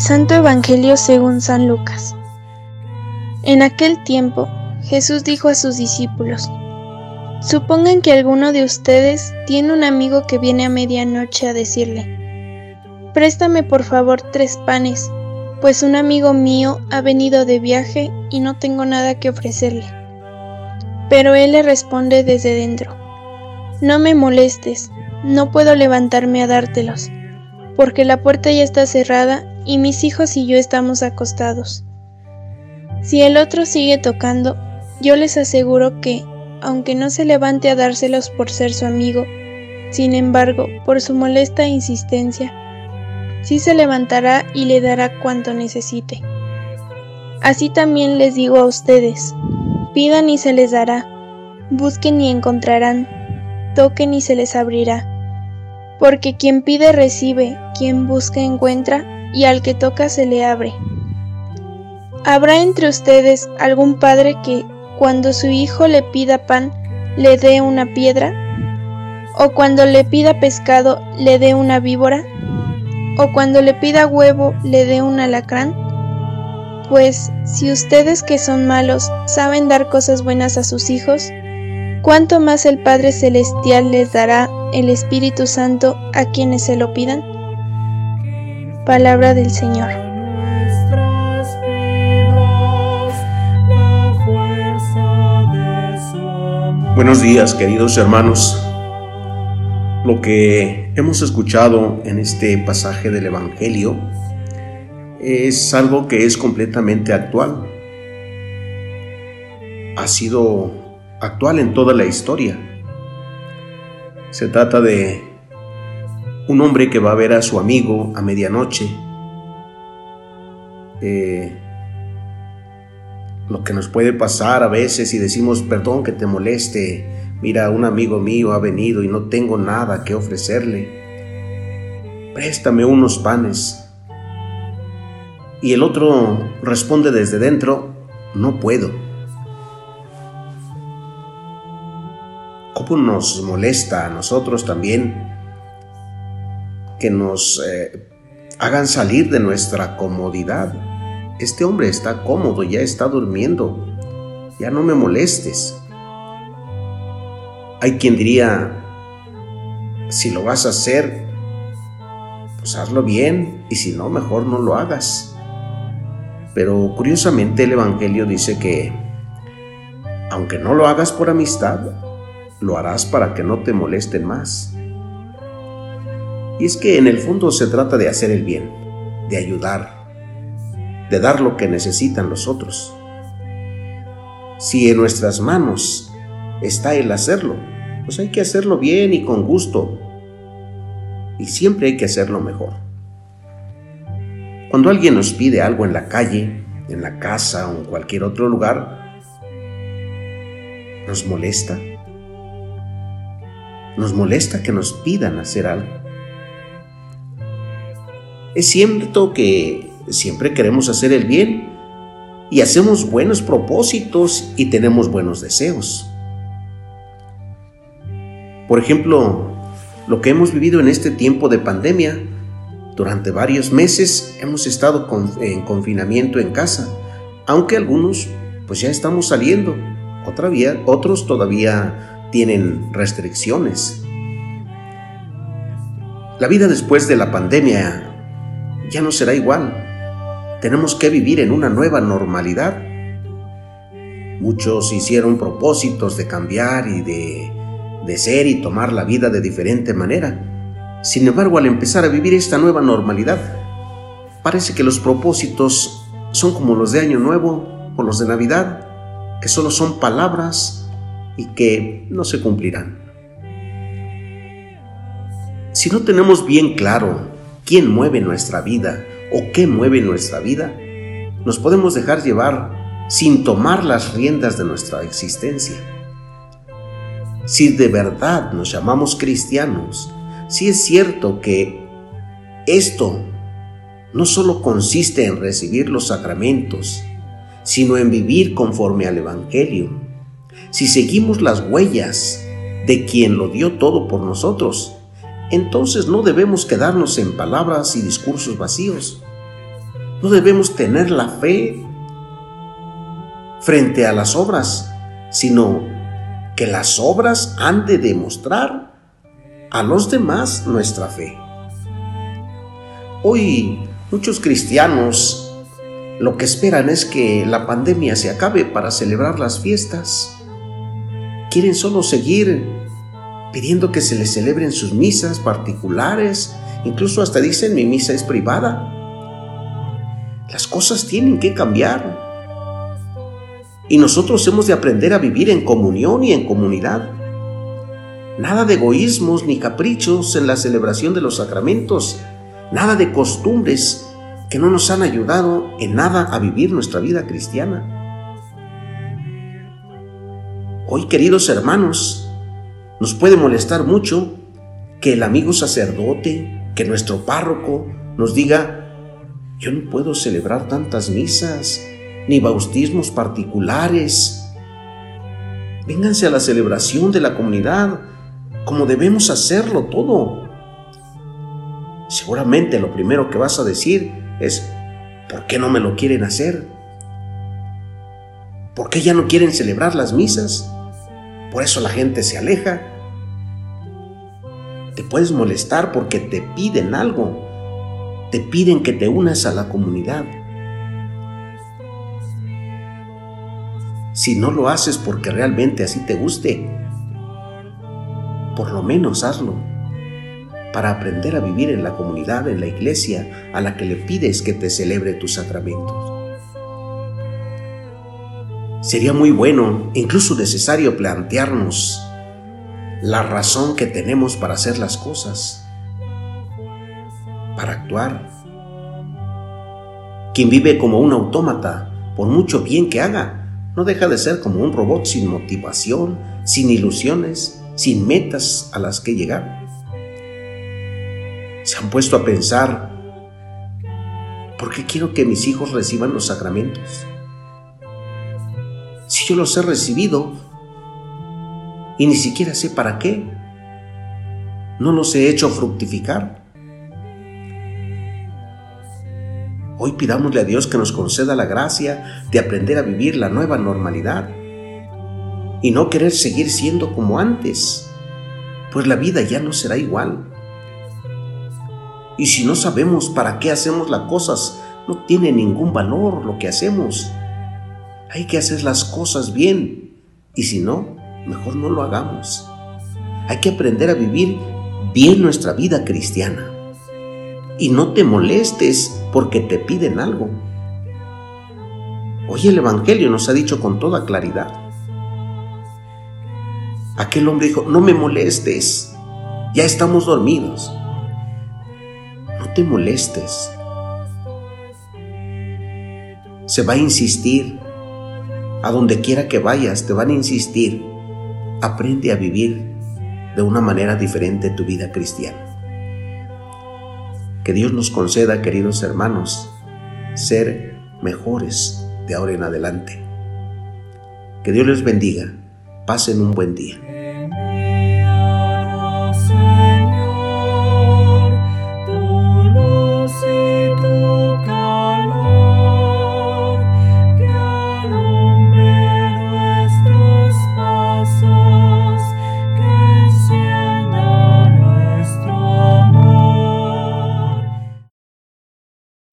Santo Evangelio según San Lucas. En aquel tiempo, Jesús dijo a sus discípulos, Supongan que alguno de ustedes tiene un amigo que viene a medianoche a decirle, Préstame por favor tres panes, pues un amigo mío ha venido de viaje y no tengo nada que ofrecerle. Pero él le responde desde dentro, No me molestes, no puedo levantarme a dártelos, porque la puerta ya está cerrada y mis hijos y yo estamos acostados. Si el otro sigue tocando, yo les aseguro que, aunque no se levante a dárselos por ser su amigo, sin embargo, por su molesta insistencia, sí se levantará y le dará cuanto necesite. Así también les digo a ustedes, pidan y se les dará, busquen y encontrarán, toquen y se les abrirá. Porque quien pide recibe, quien busca encuentra, y al que toca se le abre. ¿Habrá entre ustedes algún padre que, cuando su hijo le pida pan, le dé una piedra? ¿O cuando le pida pescado, le dé una víbora? ¿O cuando le pida huevo, le dé un alacrán? Pues, si ustedes que son malos saben dar cosas buenas a sus hijos, ¿cuánto más el Padre Celestial les dará el Espíritu Santo a quienes se lo pidan? Palabra del Señor. Buenos días, queridos hermanos. Lo que hemos escuchado en este pasaje del Evangelio es algo que es completamente actual. Ha sido actual en toda la historia. Se trata de un hombre que va a ver a su amigo a medianoche. Eh, lo que nos puede pasar a veces y decimos, perdón que te moleste, mira, un amigo mío ha venido y no tengo nada que ofrecerle. Préstame unos panes. Y el otro responde desde dentro, no puedo. ¿Cómo nos molesta a nosotros también que nos eh, hagan salir de nuestra comodidad. Este hombre está cómodo, ya está durmiendo, ya no me molestes. Hay quien diría, si lo vas a hacer, pues hazlo bien y si no, mejor no lo hagas. Pero curiosamente el Evangelio dice que, aunque no lo hagas por amistad, lo harás para que no te molesten más. Y es que en el fondo se trata de hacer el bien, de ayudar, de dar lo que necesitan los otros. Si en nuestras manos está el hacerlo, pues hay que hacerlo bien y con gusto. Y siempre hay que hacerlo mejor. Cuando alguien nos pide algo en la calle, en la casa o en cualquier otro lugar, nos molesta. Nos molesta que nos pidan hacer algo. Es cierto que siempre queremos hacer el bien y hacemos buenos propósitos y tenemos buenos deseos. Por ejemplo, lo que hemos vivido en este tiempo de pandemia, durante varios meses hemos estado en confinamiento en casa, aunque algunos pues ya estamos saliendo, otra otros todavía tienen restricciones. La vida después de la pandemia ya no será igual. Tenemos que vivir en una nueva normalidad. Muchos hicieron propósitos de cambiar y de, de ser y tomar la vida de diferente manera. Sin embargo, al empezar a vivir esta nueva normalidad, parece que los propósitos son como los de Año Nuevo o los de Navidad, que solo son palabras y que no se cumplirán. Si no tenemos bien claro quién mueve nuestra vida o qué mueve nuestra vida, nos podemos dejar llevar sin tomar las riendas de nuestra existencia. Si de verdad nos llamamos cristianos, si es cierto que esto no solo consiste en recibir los sacramentos, sino en vivir conforme al Evangelio. Si seguimos las huellas de quien lo dio todo por nosotros, entonces no debemos quedarnos en palabras y discursos vacíos. No debemos tener la fe frente a las obras, sino que las obras han de demostrar a los demás nuestra fe. Hoy muchos cristianos lo que esperan es que la pandemia se acabe para celebrar las fiestas. Quieren solo seguir pidiendo que se les celebren sus misas particulares, incluso hasta dicen mi misa es privada. Las cosas tienen que cambiar. Y nosotros hemos de aprender a vivir en comunión y en comunidad. Nada de egoísmos ni caprichos en la celebración de los sacramentos. Nada de costumbres que no nos han ayudado en nada a vivir nuestra vida cristiana. Hoy, queridos hermanos, nos puede molestar mucho que el amigo sacerdote, que nuestro párroco nos diga, yo no puedo celebrar tantas misas ni bautismos particulares. Vénganse a la celebración de la comunidad como debemos hacerlo todo. Seguramente lo primero que vas a decir es, ¿por qué no me lo quieren hacer? ¿Por qué ya no quieren celebrar las misas? Por eso la gente se aleja. Te puedes molestar porque te piden algo, te piden que te unas a la comunidad. Si no lo haces porque realmente así te guste, por lo menos hazlo para aprender a vivir en la comunidad, en la iglesia a la que le pides que te celebre tus sacramentos. Sería muy bueno, incluso necesario, plantearnos la razón que tenemos para hacer las cosas para actuar. Quien vive como un autómata, por mucho bien que haga, no deja de ser como un robot sin motivación, sin ilusiones, sin metas a las que llegar. Se han puesto a pensar, ¿por qué quiero que mis hijos reciban los sacramentos? Los he recibido y ni siquiera sé para qué, no los he hecho fructificar. Hoy pidámosle a Dios que nos conceda la gracia de aprender a vivir la nueva normalidad y no querer seguir siendo como antes, pues la vida ya no será igual. Y si no sabemos para qué hacemos las cosas, no tiene ningún valor lo que hacemos. Hay que hacer las cosas bien y si no, mejor no lo hagamos. Hay que aprender a vivir bien nuestra vida cristiana y no te molestes porque te piden algo. Hoy el Evangelio nos ha dicho con toda claridad. Aquel hombre dijo, no me molestes, ya estamos dormidos. No te molestes. Se va a insistir. A donde quiera que vayas, te van a insistir. Aprende a vivir de una manera diferente tu vida cristiana. Que Dios nos conceda, queridos hermanos, ser mejores de ahora en adelante. Que Dios les bendiga. Pasen un buen día.